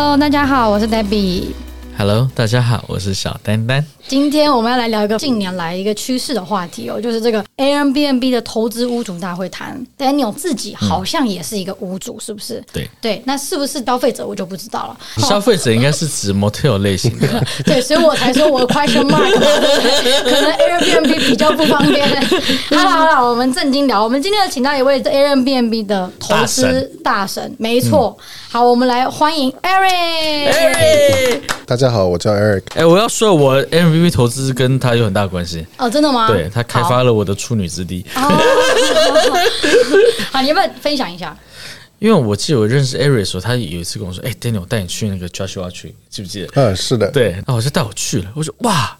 Hello，大家好，我是 Debbie。Hello，大家好，我是小丹丹。今天我们要来聊一个近年来一个趋势的话题哦，就是这个 Airbnb 的投资屋主大会谈。Daniel 自己好像也是一个屋主，是不是？对对，那是不是消费者我就不知道了。消费者应该是指 Motel 类型的，对，所以我才说我 question mark，可能 Airbnb 比较不方便。好了好了，我们正经聊。我们今天要请到一位 Airbnb 的投资大神，没错。好，我们来欢迎 Eric。Eric，大家好，我叫 Eric。哎，我要说，我 Airbnb 投资跟他有很大关系。哦，真的吗？对，他开发了我的处女之地。好，好，你要不要分享一下？因为我记得我认识 Eric 的时候，他有一次跟我说：“哎，Daniel，我带你去那个 Joshua Tree，记不记得？”嗯，是的。对，然后我就带我去了。我说：“哇，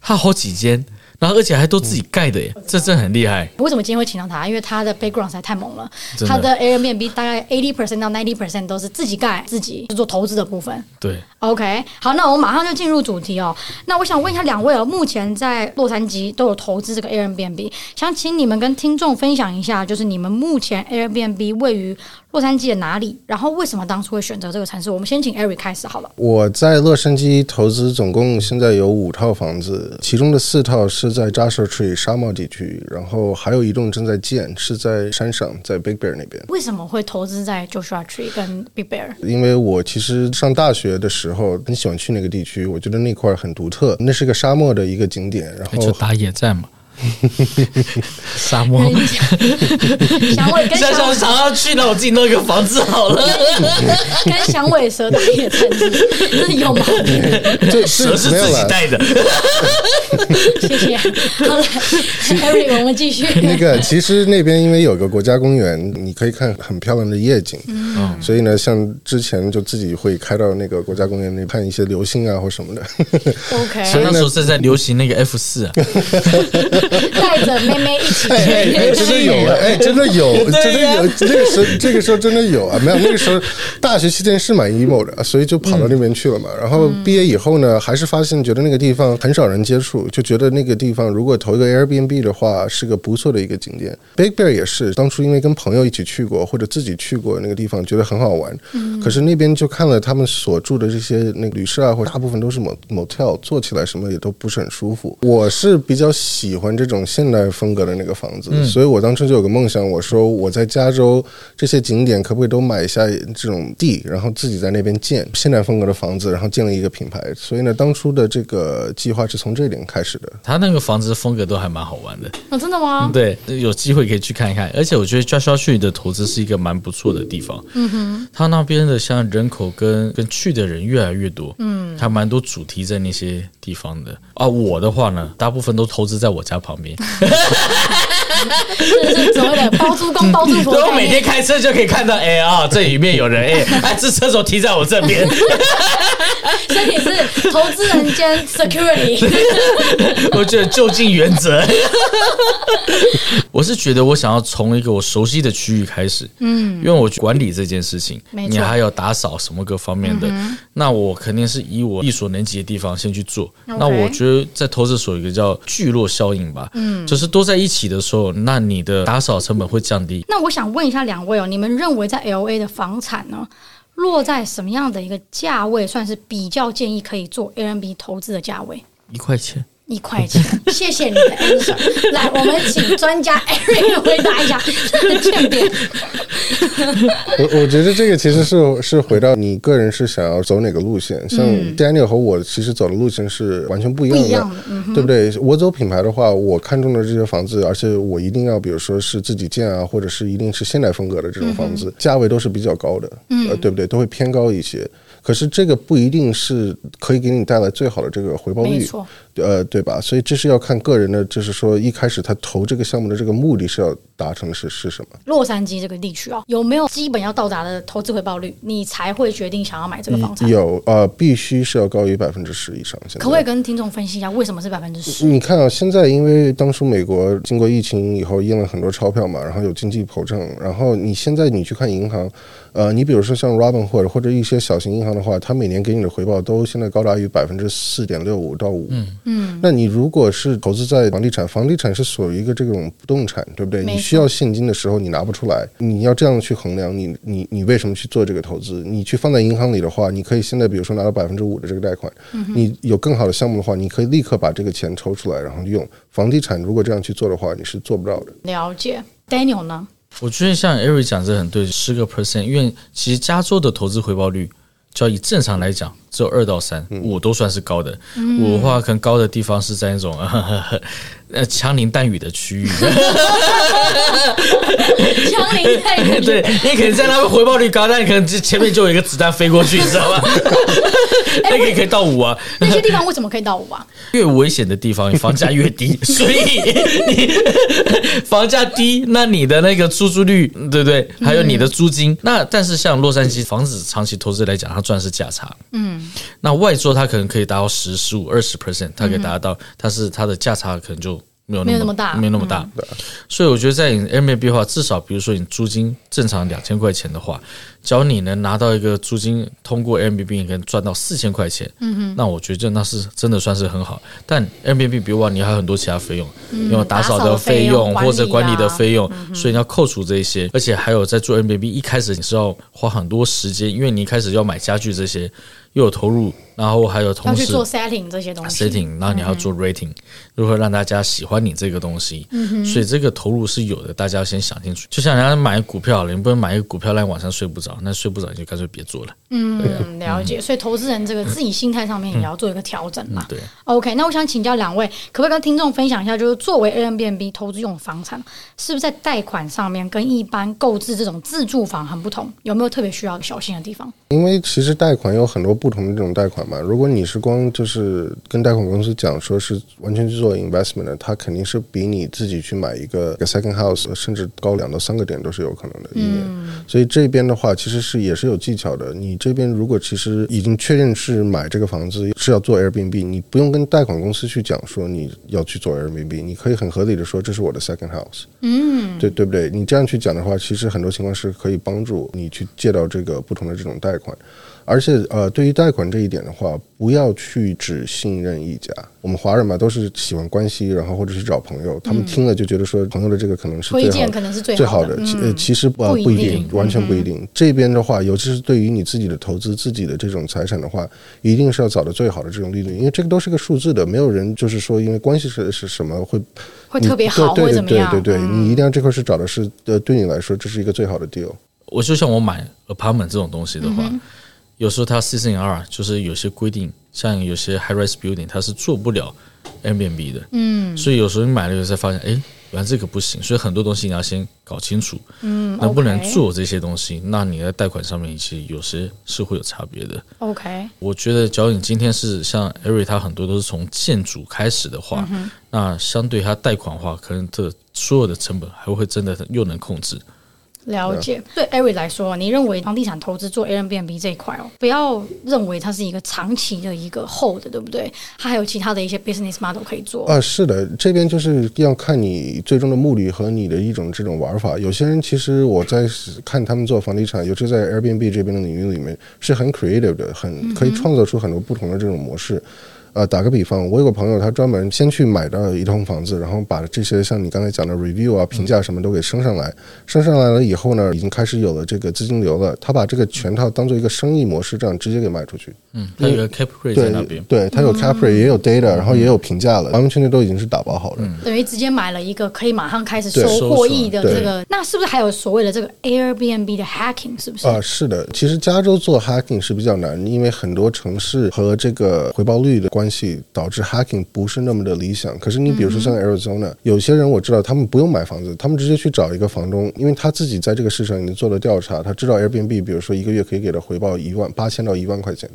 他好几间。”然后而且还都自己盖的耶，这真的很厉害。为什么今天会请到他？因为他的 background 实在太猛了。他的 Airbnb 大概 eighty percent 到 ninety percent 都是自己盖、自己做投资的部分。对，OK，好，那我们马上就进入主题哦。那我想问一下两位哦，目前在洛杉矶都有投资这个 Airbnb，想请你们跟听众分享一下，就是你们目前 Airbnb 位于洛杉矶的哪里？然后为什么当初会选择这个城市？我们先请 Eric 开始好了。我在洛杉矶投资总共现在有五套房子，其中的四套是在 Joshua Tree 沙漠地区，然后还有一栋正在建，是在山上，在 Big Bear 那边。为什么会投资在 Joshua Tree 跟 Big Bear？因为我其实上大学的时候很喜欢去那个地区，我觉得那块很独特，那是个沙漠的一个景点，然后就打野战嘛。沙漠，响尾跟想想想要去那，我自己弄一个房子好了。跟响尾蛇打野战，这是有毛病。蛇是自己带的。谢谢。好了，Harry，我们继续。那个其实那边因为有个国家公园，你可以看很漂亮的夜景。嗯。所以呢，像之前就自己会开到那个国家公园那看一些流星啊或什么的。OK。所以那时候是在流行那个 F 四啊。带着妹妹一起去，哎，哎，真的有，哎，真的有，真的有，那个时候，这个时候真的有啊，没有那个时候，大学期间是蛮 emo 的，所以就跑到那边去了嘛。然后毕业以后呢，还是发现觉得那个地方很少人接触，就觉得那个地方如果投一个 Airbnb 的话，是个不错的一个景点。Big Bear 也是，当初因为跟朋友一起去过或者自己去过那个地方，觉得很好玩。可是那边就看了他们所住的这些那个旅社啊，或者大部分都是 motel，做起来什么也都不是很舒服。我是比较喜欢这种现代风格的那个房子，所以我当初就有个梦想，我说我在加州这些景点可不可以都买一下这种地，然后自己在那边建现代风格的房子，然后建了一个品牌。所以呢，当初的这个计划是从这点开始的。他那个房子风格都还蛮好玩的，哦，真的吗？对，有机会可以去看一看。而且我觉得 Joshua Tree 的投资是一个蛮不错的地方。嗯哼，他那边的像人口跟跟去的人越来越多，嗯，还蛮多主题在那些地方的。啊，我的话呢，大部分都投资在我家旁边。是是所谓的包租公包租婆，所以我每天开车就可以看到，哎啊，这里面有人，哎，哎，这车手停在我这边，所以你是投资人兼 security。我觉得就近原则，我是觉得我想要从一个我熟悉的区域开始，嗯，因为我管理这件事情，你还有打扫什么各方面的，那我肯定是以我力所能及的地方先去做。那我觉得在投资所有一个叫聚落效应吧，嗯，就是都在一起的时候，那你的打扫成本会降低。那我想问一下两位哦，你们认为在 LA 的房产呢，落在什么样的一个价位算是比较建议可以做 Airbnb 投资的价位？一块钱。一块钱，谢谢你的 answer。来，我们请专家 Eric 回答一下 这个鉴别。我我觉得这个其实是是回到你个人是想要走哪个路线。像 Daniel 和我其实走的路线是完全不一样的，样的嗯、对不对？我走品牌的话，我看中的这些房子，而且我一定要，比如说是自己建啊，或者是一定是现代风格的这种房子，价位都是比较高的，嗯、呃，对不对？都会偏高一些。可是这个不一定是可以给你带来最好的这个回报率，呃，对吧？所以这是要看个人的，就是说一开始他投这个项目的这个目的是要达成的是是什么？洛杉矶这个地区啊，有没有基本要到达的投资回报率，你才会决定想要买这个房产？有，呃，必须是要高于百分之十以上。可不可以跟听众分析一下为什么是百分之十？你看啊，现在因为当初美国经过疫情以后印了很多钞票嘛，然后有经济膨胀，然后你现在你去看银行。呃，你比如说像 Robinhood 或者一些小型银行的话，它每年给你的回报都现在高达于百分之四点六五到五，嗯嗯，那你如果是投资在房地产，房地产是属于一个这种不动产，对不对？你需要现金的时候你拿不出来，你要这样去衡量，你你你为什么去做这个投资？你去放在银行里的话，你可以现在比如说拿到百分之五的这个贷款，你有更好的项目的话，你可以立刻把这个钱抽出来然后用。房地产如果这样去做的话，你是做不到的。了解，Daniel 呢？我觉得像 Eric 讲这很对，十个 percent，因为其实加州的投资回报率，就以正常来讲，只有二到三，我都算是高的。我的话可能高的地方是在那种。呃，枪林弹雨的区域，枪林弹雨，对，你可能在那边回报率高，但你可能前面就有一个子弹飞过去，你知道吗？那个可以到五啊。那些地方为什么可以到五啊？越危险的地方，房价越低，所以你房价低，那你的那个出租率，对不对？还有你的租金，那但是像洛杉矶房子长期投资来讲，它赚的是价差。嗯，那外州它可能可以达到十、十五、二十 percent，它可以达到，它是它的价差可能就。没有那么大，没有那么大，所以我觉得在 Airbnb 的话，至少比如说你租金正常两千块钱的话，只要你能拿到一个租金通过 Airbnb 你可以赚到四千块钱，嗯哼，那我觉得那是真的算是很好。但 Airbnb 比如说你还有很多其他费用，因为打扫的费用或者管理的费用，所以你要扣除这些，而且还有在做 Airbnb 一开始你是要花很多时间，因为你一开始要买家具这些。又有投入，然后还有同时要去做 setting 这些东西，setting，然后你要做 rating，如何让大家喜欢你这个东西？嗯哼，所以这个投入是有的，大家要先想清楚。就像人家买股票了，你不能买一个股票让你晚上睡不着，那睡不着你就干脆别做了。嗯，了解。所以投资人这个自己心态上面也要做一个调整嘛。对。OK，那我想请教两位，可不可以跟听众分享一下，就是作为 Airbnb 投资用房产，是不是在贷款上面跟一般购置这种自住房很不同？有没有特别需要小心的地方？因为其实贷款有很多不同的这种贷款嘛。如果你是光就是跟贷款公司讲说是完全去做 investment 的，它肯定是比你自己去买一个 second house 甚至高两到三个点都是有可能的一年。所以这边的话其实是也是有技巧的。你这边如果其实已经确认是买这个房子是要做 Airbnb，你不用跟贷款公司去讲说你要去做 Airbnb，你可以很合理的说这是我的 second house。嗯，对对不对？你这样去讲的话，其实很多情况是可以帮助你去借到这个不同的这种贷款。而且，呃，对于贷款这一点的话，不要去只信任一家。我们华人嘛，都是喜欢关系，然后或者是找朋友。他们听了就觉得说，朋友的这个可能是最好，可能是最好的。呃，其实不不一定，完全不一定。这边的话，尤其是对于你自己的投资、自己的这种财产的话，一定是要找到最好的这种利率，因为这个都是个数字的。没有人就是说，因为关系是是什么会会特别好，或怎么样？对对对，你一定要这块是找的是呃，对你来说这是一个最好的 deal。我就像我买 apartment 这种东西的话。有时候它 CCNR 就是有些规定，像有些 high rise building 它是做不了 Airbnb 的，嗯，所以有时候你买了以后才发现，哎，原来这个不行，所以很多东西你要先搞清楚，嗯，能不能做这些东西，那你在贷款上面其实有些是会有差别的。OK，我觉得，假如你今天是像 Eric，他很多都是从建筑开始的话，那相对他贷款的话，可能这所有的成本还会真的又能控制。了解，对 Eric 来说，你认为房地产投资做 Airbnb 这一块哦，不要认为它是一个长期的一个 hold，对不对？它还有其他的一些 business model 可以做。啊，是的，这边就是要看你最终的目的和你的一种这种玩法。有些人其实我在看他们做房地产，尤其在 Airbnb 这边的领域里面，是很 creative 的，很可以创造出很多不同的这种模式。嗯呃，打个比方，我有个朋友，他专门先去买到一栋房子，然后把这些像你刚才讲的 review 啊、评价什么都给升上来。升上来了以后呢，已经开始有了这个资金流了。他把这个全套当做一个生意模式，这样直接给卖出去。嗯，他有个 cap rate 在那边，对，他有 cap rate，也有 data，然后也有评价了，完完全全都已经是打包好了。等于直接买了一个可以马上开始收获益的这个。那是不是还有所谓的这个 Airbnb 的 hacking？是不是？啊，是的。其实加州做 hacking 是比较难，因为很多城市和这个回报率的关系导致。Hacking 不是那么的理想，可是你比如说像 Arizona，有些人我知道他们不用买房子，他们直接去找一个房东，因为他自己在这个市场已经做了调查，他知道 Airbnb 比如说一个月可以给他回报一万八千到一万块钱，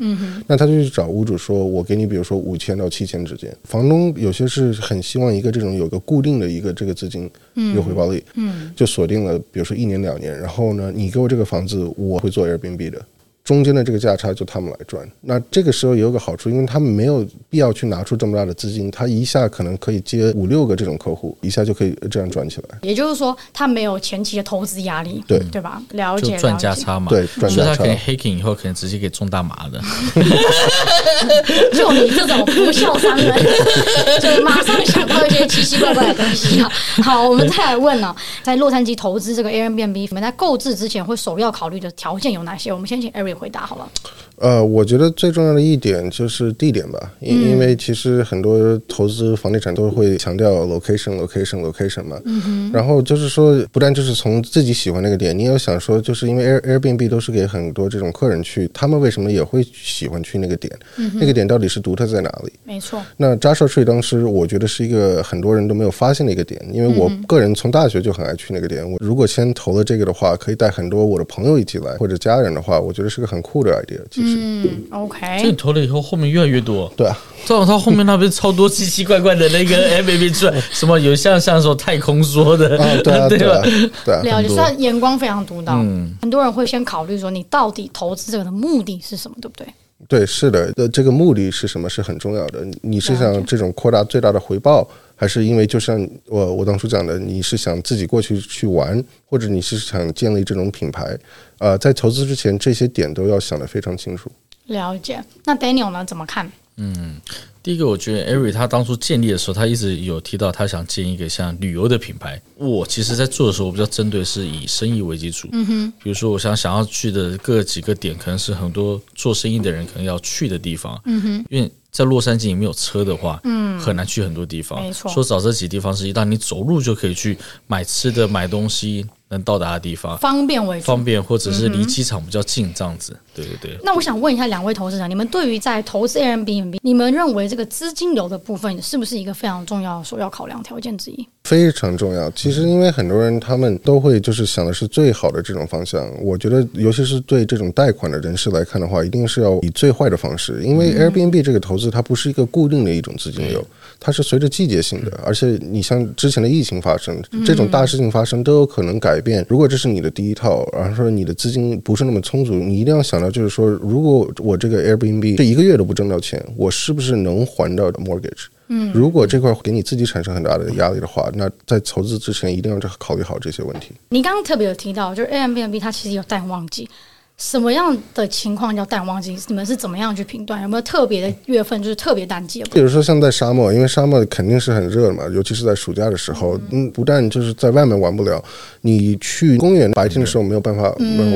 那他就去找屋主说，我给你比如说五千到七千之间，房东有些是很希望一个这种有个固定的一个这个资金，有回报率，嗯，就锁定了比如说一年两年，然后呢，你给我这个房子，我会做 Airbnb 的。中间的这个价差就他们来赚。那这个时候也有个好处，因为他们没有必要去拿出这么大的资金，他一下可能可以接五六个这种客户，一下就可以这样赚起来。也就是说，他没有前期的投资压力，对对吧？了解，赚价差嘛，对，赚价差。所以他可以 hacking 以后，可能直接可以中大麻的。就你这种不孝商人，就马上想到一些奇奇怪怪的东西啊。好，我们再来问啊，在洛杉矶投资这个 Airbnb，你们在购置之前会首要考虑的条件有哪些？我们先请 Eric 回答好吗。呃，我觉得最重要的一点就是地点吧，因因为其实很多投资房地产都会强调 location，location，location 嘛。嗯。然后就是说，不但就是从自己喜欢那个点，你要想说，就是因为 Air Airbnb 都是给很多这种客人去，他们为什么也会喜欢去那个点？嗯。那个点到底是独特在哪里？没错。那 Joshua Tree 当时我觉得是一个很多人都没有发现的一个点，因为我个人从大学就很爱去那个点。我如果先投了这个的话，可以带很多我的朋友一起来或者家人的话，我觉得是个很酷的 idea。嗯，OK。这投了以后，后面越来越多。对啊，正好他后面那边超多奇奇怪怪的那个 Airbnb 出来，什么有像像说太空说的，啊 对啊，对吧？对啊，了解，所以眼光非常独到。嗯，很多人会先考虑说，你到底投资这个的目的是什么，对不对？对，是的，呃，这个目的是什么是很重要的。你是想这种扩大最大的回报，还是因为就像我我当初讲的，你是想自己过去去玩，或者你是想建立这种品牌？呃，在投资之前，这些点都要想得非常清楚。了解。那 Daniel 呢？怎么看？嗯，第一个，我觉得 Eric 他当初建立的时候，他一直有提到他想建一个像旅游的品牌。我其实，在做的时候，我比较针对是以生意为基础。嗯哼。比如说，我想想要去的各几个点，可能是很多做生意的人可能要去的地方。嗯哼。因为在洛杉矶，你没有车的话，嗯，很难去很多地方。没错。说找这几地方是一旦你走路就可以去买吃的、买东西。能到达的地方，方便为主，方便或者是离机场比较近这样子，嗯、对对对。那我想问一下两位投资人，你们对于在投资 Airbnb，你们认为这个资金流的部分是不是一个非常重要的首要考量条件之一？非常重要。其实因为很多人他们都会就是想的是最好的这种方向，我觉得尤其是对这种贷款的人士来看的话，一定是要以最坏的方式，因为 Airbnb 这个投资它不是一个固定的一种资金流，它是随着季节性的，而且你像之前的疫情发生，这种大事情发生都有可能改变。如果这是你的第一套，然后说你的资金不是那么充足，你一定要想到，就是说，如果我这个 Airbnb 这一个月都不挣到钱，我是不是能还到 mortgage？嗯，如果这块给你自己产生很大的压力的话，那在投资之前一定要考虑好这些问题。你刚刚特别有提到，就是 Airbnb 它其实有淡旺季。什么样的情况叫淡旺季？你们是怎么样去评断？有没有特别的月份，就是特别淡季？比如说像在沙漠，因为沙漠肯定是很热的嘛，尤其是在暑假的时候，嗯，不但就是在外面玩不了，你去公园白天的时候没有办法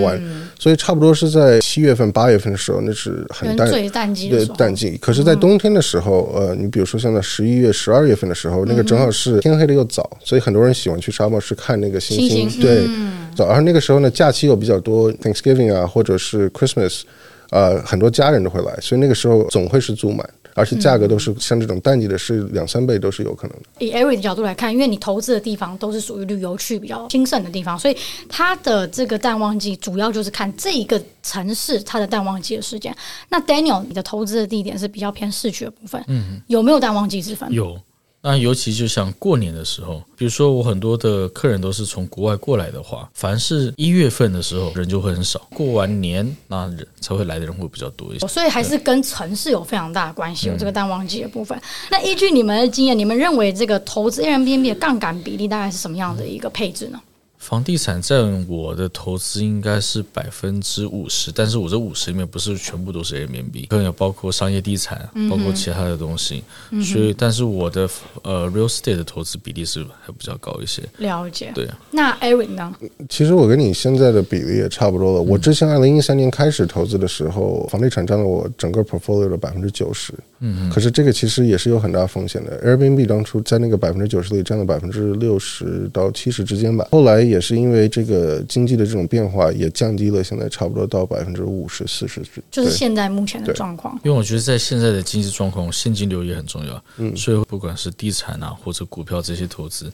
玩，嗯、所以差不多是在七月份、八月份的时候，那是很淡最淡季的淡季。可是，在冬天的时候，呃，你比如说像在十一月、十二月份的时候，那个正好是天黑的又早，所以很多人喜欢去沙漠去看那个星星，星星对。嗯而那个时候呢，假期又比较多，Thanksgiving 啊，或者是 Christmas，呃，很多家人都会来，所以那个时候总会是住满，而且价格都是像这种淡季的，是两三倍都是有可能的。以 Eric 的角度来看，因为你投资的地方都是属于旅游区比较兴盛的地方，所以它的这个淡旺季主要就是看这一个城市它的淡旺季的时间。那 Daniel，你的投资的地点是比较偏市区的部分，嗯，有没有淡旺季之分？有。那尤其就像过年的时候，比如说我很多的客人都是从国外过来的话，凡是一月份的时候人就会很少，过完年那人才会来的人会比较多一些。所以还是跟城市有非常大的关系，有这个淡旺季的部分。那依据你们的经验，你们认为这个投资 Airbnb 的杠杆比例大概是什么样的一个配置呢？房地产占我的投资应该是百分之五十，但是我这五十里面不是全部都是 Airbnb，可能有包括商业地产，包括其他的东西，嗯、所以但是我的呃 real estate 的投资比例是还比较高一些。了解，对啊。那 Eric 呢？其实我跟你现在的比例也差不多了。我之前二零一三年开始投资的时候，房地产占了我整个 portfolio 的百分之九十。嗯，可是这个其实也是有很大风险的。Airbnb 当初在那个百分之九十里占了百分之六十到七十之间吧，后来。也是因为这个经济的这种变化，也降低了，现在差不多到百分之五十、四十，就是现在目前的状况。因为我觉得在现在的经济状况，现金流也很重要。嗯，所以不管是地产啊或者股票这些投资。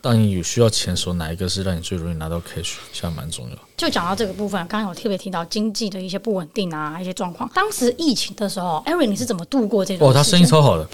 当你有需要钱的时候，哪一个是让你最容易拿到 cash，现在蛮重要。就讲到这个部分，刚刚有特别提到经济的一些不稳定啊，一些状况。当时疫情的时候，Eric 你是怎么度过这种？哦，他生意超好的，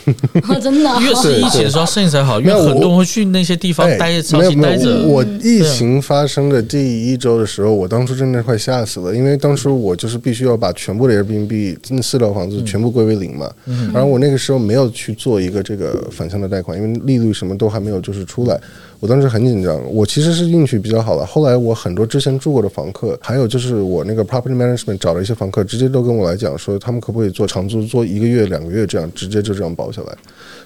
真的。越是疫情的时候，生意才好，因为很多人会去那些地方待着，长期待着。我疫情发生的第一周的时候，我当初真的快吓死了，因为当时我就是必须要把全部的 Airbnb 那四套房子全部归为零嘛。然后我那个时候没有去做一个这个反向的贷款，因为利率什么都还没有就是出来。我当时很紧张，我其实是运气比较好的。后来我很多之前住过的房客，还有就是我那个 property management 找了一些房客，直接都跟我来讲说，他们可不可以做长租，做一个月、两个月这样，直接就这样包下来。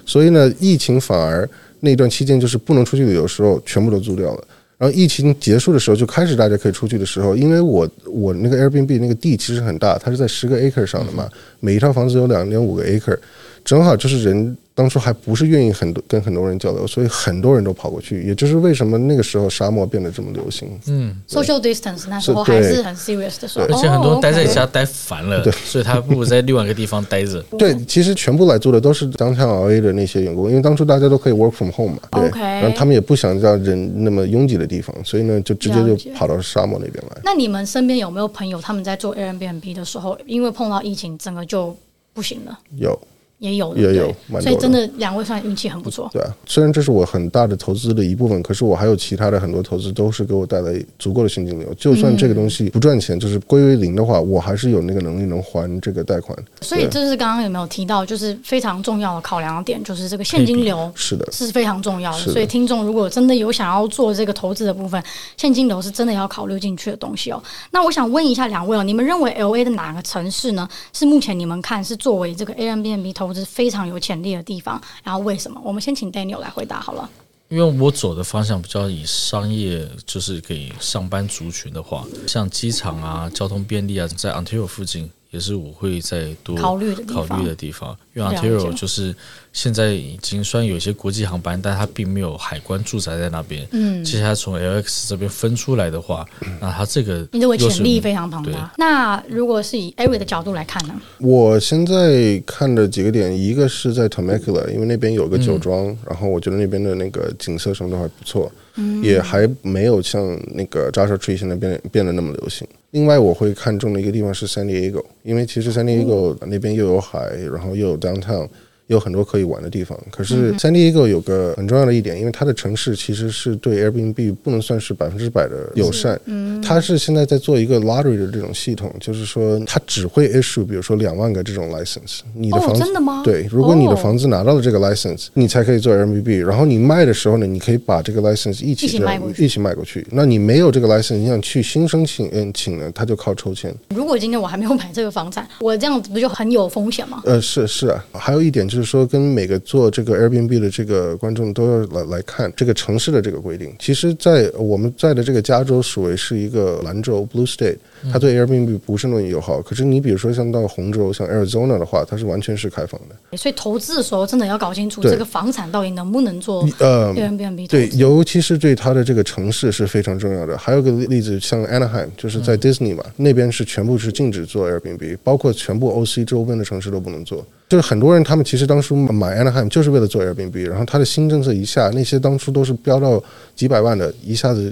所以呢，疫情反而那段期间就是不能出去旅游的时候，全部都租掉了。然后疫情结束的时候，就开始大家可以出去的时候，因为我我那个 Airbnb 那个地其实很大，它是在十个 acre 上的嘛，每一套房子有两点五个 acre，正好就是人。当初还不是愿意很多跟很多人交流，所以很多人都跑过去，也就是为什么那个时候沙漠变得这么流行。嗯，social distance 那时候还是很 serious 的时候，而且很多人待在家待烦了，对，所以他不如在另外一个地方待着。对，其实全部来做的都是 downtown LA 的那些员工，因为当初大家都可以 work from home 嘛，对，然后他们也不想让人那么拥挤的地方，所以呢，就直接就跑到沙漠那边来。那你们身边有没有朋友他们在做 Airbnb 的时候，因为碰到疫情，整个就不行了？有。也有也有，所以真的两位算运气很不错。对啊，虽然这是我很大的投资的一部分，可是我还有其他的很多投资都是给我带来足够的现金流。就算这个东西不赚钱，就是归为零的话，我还是有那个能力能还这个贷款。所以这是刚刚有没有提到，就是非常重要的考量点，就是这个现金流是的，是非常重要的。所以听众如果真的有想要做这个投资的部分，现金流是真的要考虑进去的东西哦。那我想问一下两位哦，你们认为 LA 的哪个城市呢？是目前你们看是作为这个 Airbnb 投资非常有潜力的地方，然后为什么？我们先请 Daniel 来回答好了。因为我走的方向比较以商业，就是给上班族群的话，像机场啊、交通便利啊，在 Ontario 附近。也是我会再多考虑的考虑的地方，因为 Ontario 就是现在已经虽然有一些国际航班，但它并没有海关驻扎在那边。嗯，其实它从 LX 这边分出来的话，那它这个你认为潜力非常庞大。那如果是以 Eric 的角度来看呢？我现在看的几个点，一个是在 Temecula，因为那边有个酒庄，嗯、然后我觉得那边的那个景色什么都还不错，嗯，也还没有像那个 Joshua Tree 现在变变得那么流行。另外，我会看中的一个地方是 San Diego，因为其实 San Diego 那边又有海，然后又有 downtown。有很多可以玩的地方，可是 San Diego 有个很重要的一点，因为它的城市其实是对 Airbnb 不能算是百分之百的友善。嗯，它是现在在做一个 lottery 的这种系统，就是说它只会 issue，比如说两万个这种 license。你的房子、哦、真的吗？对，如果你的房子拿到了这个 license，你才可以做 Airbnb。然后你卖的时候呢，你可以把这个 license 一起一起卖过去。一起卖过去。那你没有这个 license，你想去新申请嗯请呢，它就靠抽签。如果今天我还没有买这个房产，我这样子不就很有风险吗？呃，是是啊，还有一点就是。就是说，跟每个做这个 Airbnb 的这个观众都要来来看这个城市的这个规定。其实，在我们在的这个加州属为是一个蓝州 （Blue State），它对 Airbnb 不是那么友好。可是，你比如说像到红州、像 Arizona 的话，它是完全是开放的。所以，投资的时候真的要搞清楚这个房产到底能不能做呃 Airbnb。对，尤其是对它的这个城市是非常重要的。还有个例子，像 Anaheim，就是在 Disney 嘛，那边是全部是禁止做 Airbnb，包括全部 OC 周边的城市都不能做。就是很多人，他们其实当初买 Anaheim 就是为了做 Airbnb，然后他的新政策一下，那些当初都是飙到几百万的，一下子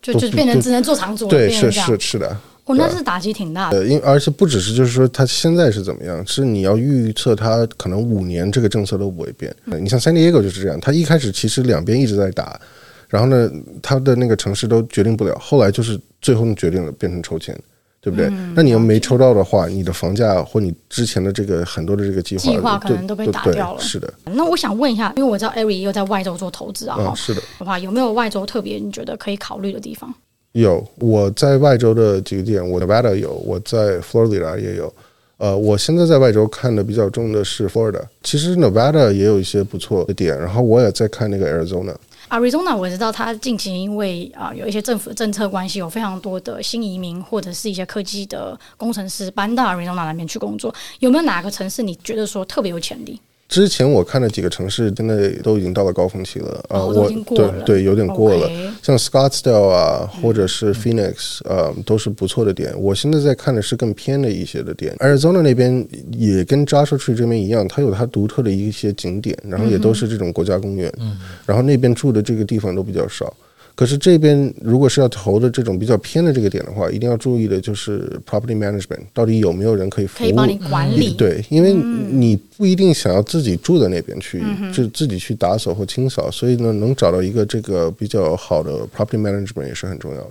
就就就变成只能做长租了。对，是是是的。哦，那是打击挺大的。呃，因而且不只是就是说他现在是怎么样，是你要预测他可能五年这个政策都不会变。嗯，你像 San Diego 就是这样，他一开始其实两边一直在打，然后呢，他的那个城市都决定不了，后来就是最后决定了变成抽签。对不对？嗯、那你要没抽到的话，你的房价或你之前的这个很多的这个计划计划可能都被打掉了。是的。那我想问一下，因为我知道 Eric 又在外州做投资啊，嗯、是的。的话有没有外州特别你觉得可以考虑的地方？有，我在外州的几个点，我 Nevada 有，我在 Florida 也有。呃，我现在在外州看的比较重的是 Florida，其实 Nevada 也有一些不错的点，然后我也在看那个 Arizona。Arizona 我知道，它近期因为啊有一些政府政策关系，有非常多的新移民或者是一些科技的工程师搬到 Arizona 那边去工作。有没有哪个城市你觉得说特别有潜力？之前我看的几个城市，真的都已经到了高峰期了啊！哦、我对对，有点过了。像 Scottsdale 啊，或者是 Phoenix，呃，都是不错的点。我现在在看的是更偏的一些的点。Arizona 那边也跟 Joshua Tree 这边一样，它有它独特的一些景点，然后也都是这种国家公园。嗯，然后那边住的这个地方都比较少。可是这边如果是要投的这种比较偏的这个点的话，一定要注意的就是 property management，到底有没有人可以服务，可以帮你管理？对，因为你不一定想要自己住在那边去，就自己去打扫或清扫，所以呢，能找到一个这个比较好的 property management 也是很重要的。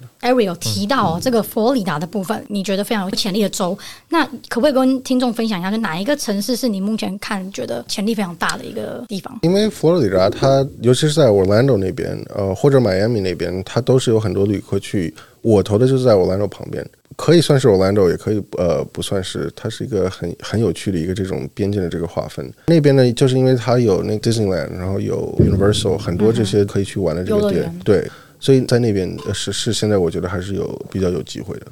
有提到、哦、这个佛罗里达的部分，你觉得非常有潜力的州，那可不可以跟听众分享一下，就哪一个城市是你目前看觉得潜力非常大的一个地方？因为佛罗里达它尤其是在 Orlando 那边，呃，或者 Miami 那边，它都是有很多旅客去。我投的就是在 Orlando 旁边，可以算是 Orlando，也可以呃不算是。它是一个很很有趣的一个这种边界的这个划分。那边呢，就是因为它有那 Disneyland，然后有 Universal，很多这些可以去玩的这个点，对，所以在那边是是现在我觉得还是有比较有机会的。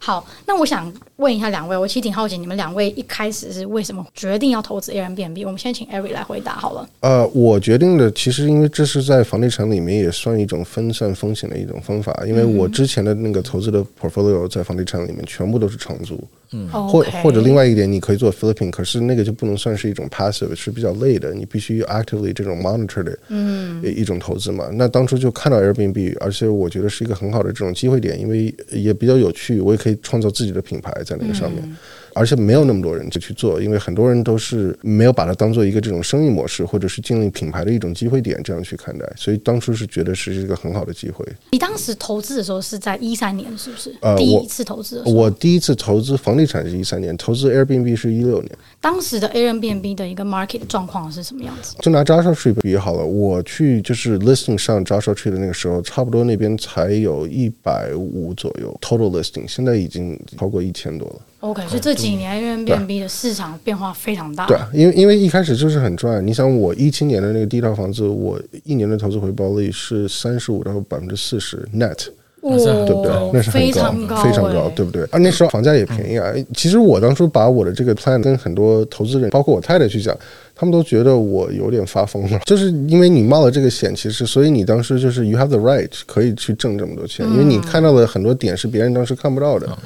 好，那我想问一下两位，我其实挺好奇，你们两位一开始是为什么决定要投资 Airbnb？我们先请 Eric 来回答好了。呃，我决定的其实因为这是在房地产里面也算一种分散风险的一种方法，因为我之前的那个投资的 portfolio 在房地产里面全部都是长租。嗯，或或者另外一点，你可以做 flipping，可是那个就不能算是一种 passive，是比较累的，你必须 actively 这种 monitor 的，嗯，一种投资嘛。那当初就看到 Airbnb，而且我觉得是一个很好的这种机会点，因为也比较有趣，我也可以创造自己的品牌在那个上面。嗯而且没有那么多人就去做，因为很多人都是没有把它当做一个这种生意模式，或者是建立品牌的一种机会点这样去看待，所以当初是觉得是一个很好的机会。你当时投资的时候是在一三年，是不是？呃，第一次投资的时候。我第一次投资房地产是一三年，投资 Airbnb 是一六年。当时的 Airbnb 的一个 market 状况是什么样子？就拿 Joshua Tree 比好了，我去就是 listing 上 Joshua Tree 的那个时候，差不多那边才有一百五左右 total listing，现在已经超过一千多了。OK，所以这几年 Airbnb 的市场变化非常大。对，因为因为一开始就是很赚。你想，我一七年的那个第一套房子，我一年的投资回报率是三十五到百分之四十 net。哦、对不对？那是非常高，非常高，对不对？啊，那时候房价也便宜啊。其实我当初把我的这个 plan 跟很多投资人，包括我太太去讲。他们都觉得我有点发疯了，就是因为你冒了这个险，其实所以你当时就是 you have the right 可以去挣这么多钱，因为你看到的很多点是别人当时看不到的，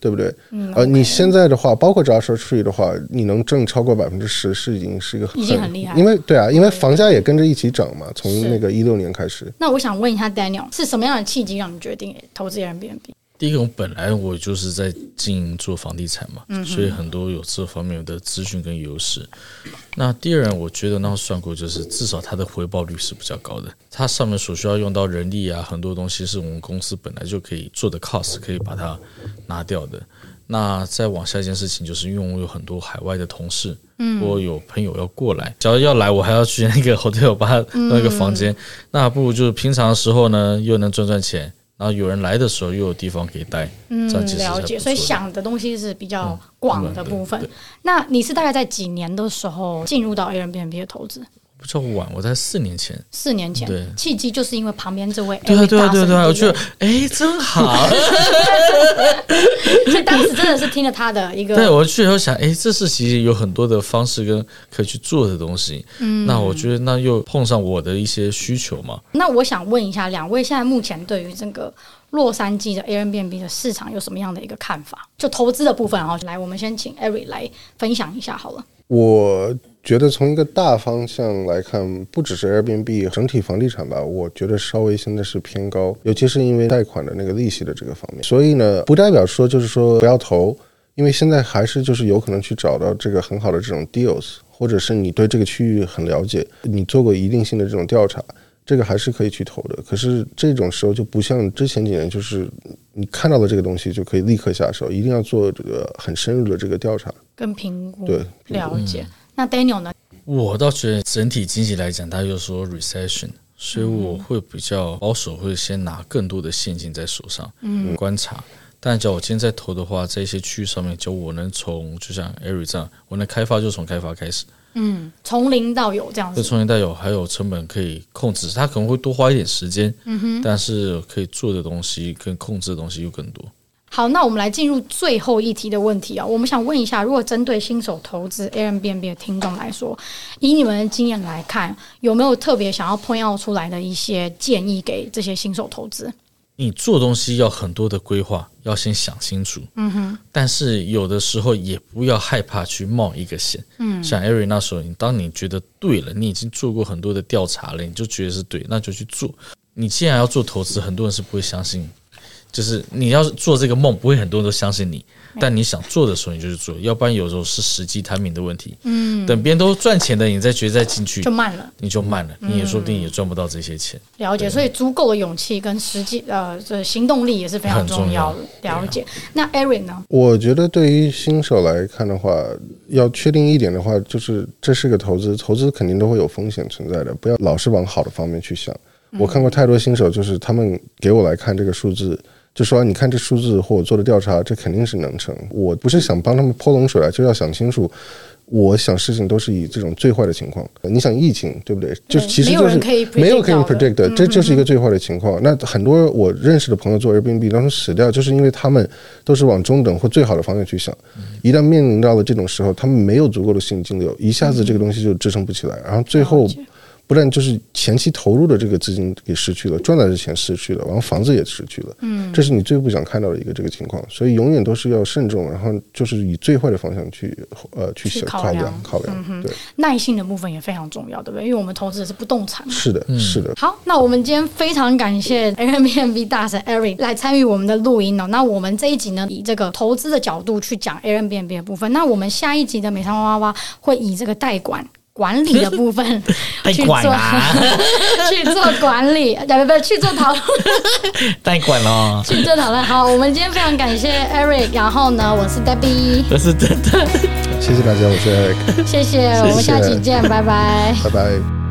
对不对？呃，你现在的话，包括 Joshua Tree 的话，你能挣超过百分之十，是已经是一个已经很厉害。因为对啊，因为房价也跟着一起涨嘛，从那个一六年开始。那我想问一下 Daniel，是什么样的契机让你决定投资 Airbnb？第一个，我本来我就是在经营做房地产嘛，嗯、所以很多有这方面的资讯跟优势。那第二，我觉得那算过，就是至少它的回报率是比较高的。它上面所需要用到人力啊，很多东西是我们公司本来就可以做的 cost，可以把它拿掉的。那再往下一件事情，就是因为我有很多海外的同事，嗯，我有朋友要过来，假如要来，我还要去那个 hotel 把他弄一个房间，嗯、那不如就是平常的时候呢，又能赚赚钱。然后有人来的时候又有地方可以待，嗯，了解。所以想的东西是比较广的部分。嗯、那你是大概在几年的时候进入到 Airbnb 的投资？比较晚，我在四年前。四年前，对，契机就是因为旁边这位，对对对对对，我觉得哎，真好。所以当时真的是听了他的一个，对我去以后想，哎，这是其实有很多的方式跟可以去做的东西。嗯，那我觉得那又碰上我的一些需求嘛。那我想问一下，两位现在目前对于这个洛杉矶的 Airbnb 的市场有什么样的一个看法？就投资的部分，然后来，我们先请 Eric 来分享一下好了。我。觉得从一个大方向来看，不只是 Airbnb，整体房地产吧，我觉得稍微现在是偏高，尤其是因为贷款的那个利息的这个方面。所以呢，不代表说就是说不要投，因为现在还是就是有可能去找到这个很好的这种 deals，或者是你对这个区域很了解，你做过一定性的这种调查，这个还是可以去投的。可是这种时候就不像之前几年，就是你看到的这个东西就可以立刻下手，一定要做这个很深入的这个调查跟评估，对，了解。那 Daniel 呢？我倒觉得整体经济来讲，他又说 recession，所以我会比较保守，会先拿更多的现金在手上，嗯，观察。但假如我今天在投的话，在一些区域上面，就我能从就像 Eric 这样，我能开发就从开发开始，嗯，从零到有这样子，就从零到有，还有成本可以控制，他可能会多花一点时间，嗯哼，但是可以做的东西跟控制的东西又更多。好，那我们来进入最后一题的问题啊、哦。我们想问一下，如果针对新手投资 Airbnb 的听众来说，以你们的经验来看，有没有特别想要 point out 出来的一些建议给这些新手投资？你做东西要很多的规划，要先想清楚。嗯哼。但是有的时候也不要害怕去冒一个险。嗯。像 Eric 那时候，你当你觉得对了，你已经做过很多的调查了，你就觉得是对，那就去做。你既然要做投资，很多人是不会相信。就是你要是做这个梦，不会很多人都相信你。但你想做的时候，你就去做，要不然有时候是时机、timing 的问题。嗯，等别人都赚钱的，你再觉得再进去就慢了，你就慢了，你也说不定也赚不到这些钱。了解，所以足够的勇气跟实际呃，这行动力也是非常重要的。了解。那 Eric 呢？我觉得对于新手来看的话，要确定一点的话，就是这是个投资，投资肯定都会有风险存在的，不要老是往好的方面去想。我看过太多新手，就是他们给我来看这个数字。就说你看这数字或我做的调查，这肯定是能成。我不是想帮他们泼冷水啊，就要想清楚。我想事情都是以这种最坏的情况。你想疫情对不对？就其实就是没有可以 predict 的，这就是一个最坏的情况。那很多我认识的朋友做 Airbnb 当时死掉，就是因为他们都是往中等或最好的方向去想。一旦面临到了这种时候，他们没有足够的现金流，一下子这个东西就支撑不起来，然后最后。不但就是前期投入的这个资金给失去了，赚来的钱失去了，然后房子也失去了，嗯，这是你最不想看到的一个这个情况，所以永远都是要慎重，然后就是以最坏的方向去呃去考量考量，对，耐心的部分也非常重要，对不对？因为我们投资的是不动产，是的，是的。好，那我们今天非常感谢 Airbnb 大神 Eric 来参与我们的录音哦。那我们这一集呢，以这个投资的角度去讲 Airbnb 的部分，那我们下一集的美商哇哇哇会以这个代管。管理的部分 去做，去做管理，不不去做讨论，代管哦，去做讨论。好，我们今天非常感谢 Eric，然后呢，我是 Debbie，我是真的，谢谢大家，我是 Eric，谢谢，我们下期见，拜拜，拜拜。